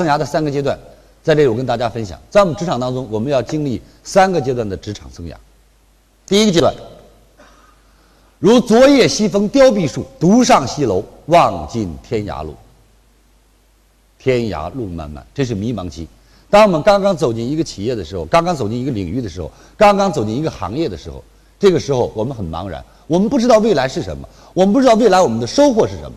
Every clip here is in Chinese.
生涯的三个阶段，在这里我跟大家分享，在我们职场当中，我们要经历三个阶段的职场生涯。第一个阶段，如昨夜西风凋碧树，独上西楼，望尽天涯路。天涯路漫漫，这是迷茫期。当我们刚刚走进一个企业的时候，刚刚走进一个领域的时候，刚刚走进一个行业的时候，这个时候我们很茫然，我们不知道未来是什么，我们不知道未来我们的收获是什么，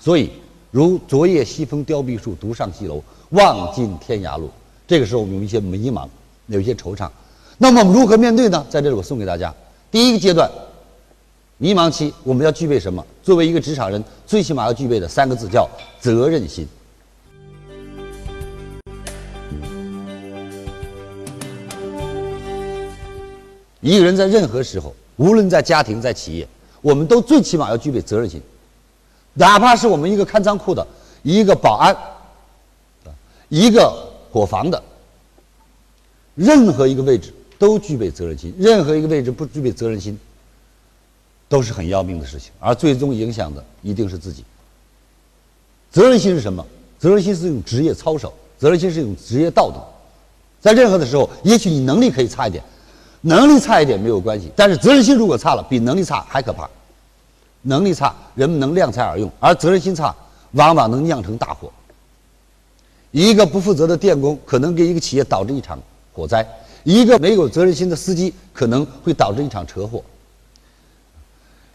所以。如昨夜西风凋碧树，独上西楼，望尽天涯路。这个时候我们有一些迷茫，有一些惆怅。那么我们如何面对呢？在这里我送给大家第一个阶段，迷茫期我们要具备什么？作为一个职场人，最起码要具备的三个字叫责任心。一个人在任何时候，无论在家庭在企业，我们都最起码要具备责任心。哪怕是我们一个看仓库的，一个保安，一个伙房的，任何一个位置都具备责任心。任何一个位置不具备责任心，都是很要命的事情。而最终影响的一定是自己。责任心是什么？责任心是一种职业操守，责任心是一种职业道德。在任何的时候，也许你能力可以差一点，能力差一点没有关系，但是责任心如果差了，比能力差还可怕。能力差，人们能量才而用；而责任心差，往往能酿成大祸。一个不负责的电工，可能给一个企业导致一场火灾；一个没有责任心的司机，可能会导致一场车祸。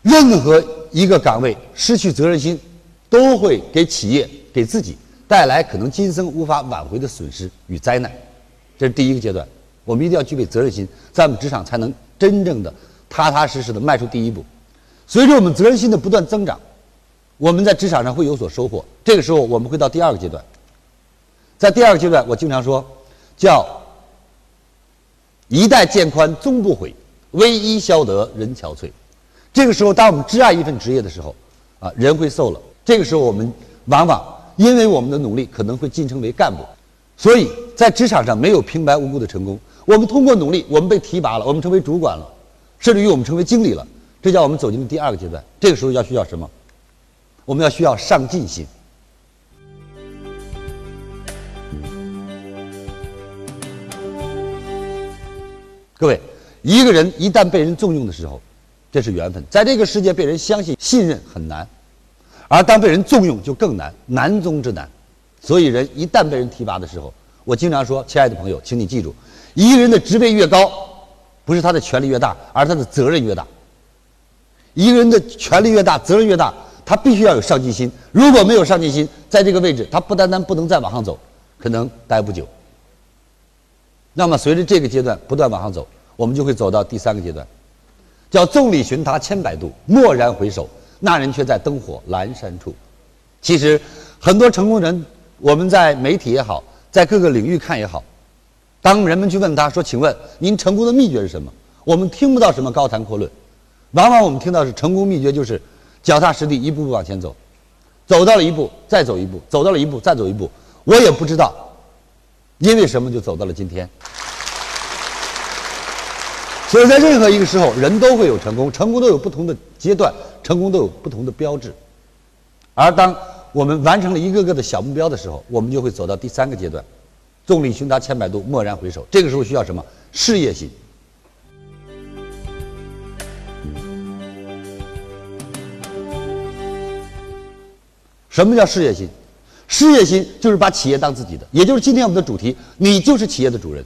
任何一个岗位失去责任心，都会给企业、给自己带来可能今生无法挽回的损失与灾难。这是第一个阶段，我们一定要具备责任心，在我们职场才能真正的踏踏实实的迈出第一步。随着我们责任心的不断增长，我们在职场上会有所收获。这个时候，我们会到第二个阶段。在第二个阶段，我经常说，叫“一代渐宽终不悔，为伊消得人憔悴”。这个时候，当我们挚爱一份职业的时候，啊，人会瘦了。这个时候，我们往往因为我们的努力，可能会晋升为干部。所以在职场上没有平白无故的成功。我们通过努力，我们被提拔了，我们成为主管了，甚至于我们成为经理了。这叫我们走进了第二个阶段。这个时候要需要什么？我们要需要上进心。各位，一个人一旦被人重用的时候，这是缘分。在这个世界，被人相信、信任很难，而当被人重用就更难，难中之难。所以，人一旦被人提拔的时候，我经常说，亲爱的朋友，请你记住，一个人的职位越高，不是他的权力越大，而他的责任越大。一个人的权力越大，责任越大，他必须要有上进心。如果没有上进心，在这个位置，他不单单不能再往上走，可能待不久。那么，随着这个阶段不断往上走，我们就会走到第三个阶段，叫“众里寻他千百度，蓦然回首，那人却在灯火阑珊处”。其实，很多成功人，我们在媒体也好，在各个领域看也好，当人们去问他说：“请问您成功的秘诀是什么？”我们听不到什么高谈阔论。往往我们听到是成功秘诀，就是脚踏实地，一步步往前走，走到了一步，再走一步，走到了一步，再走一步。我也不知道，因为什么就走到了今天。所以在任何一个时候，人都会有成功，成功都有不同的阶段，成功都有不同的标志。而当我们完成了一个个的小目标的时候，我们就会走到第三个阶段：众里寻他千百度，蓦然回首。这个时候需要什么？事业心。什么叫事业心？事业心就是把企业当自己的，也就是今天我们的主题：你就是企业的主人。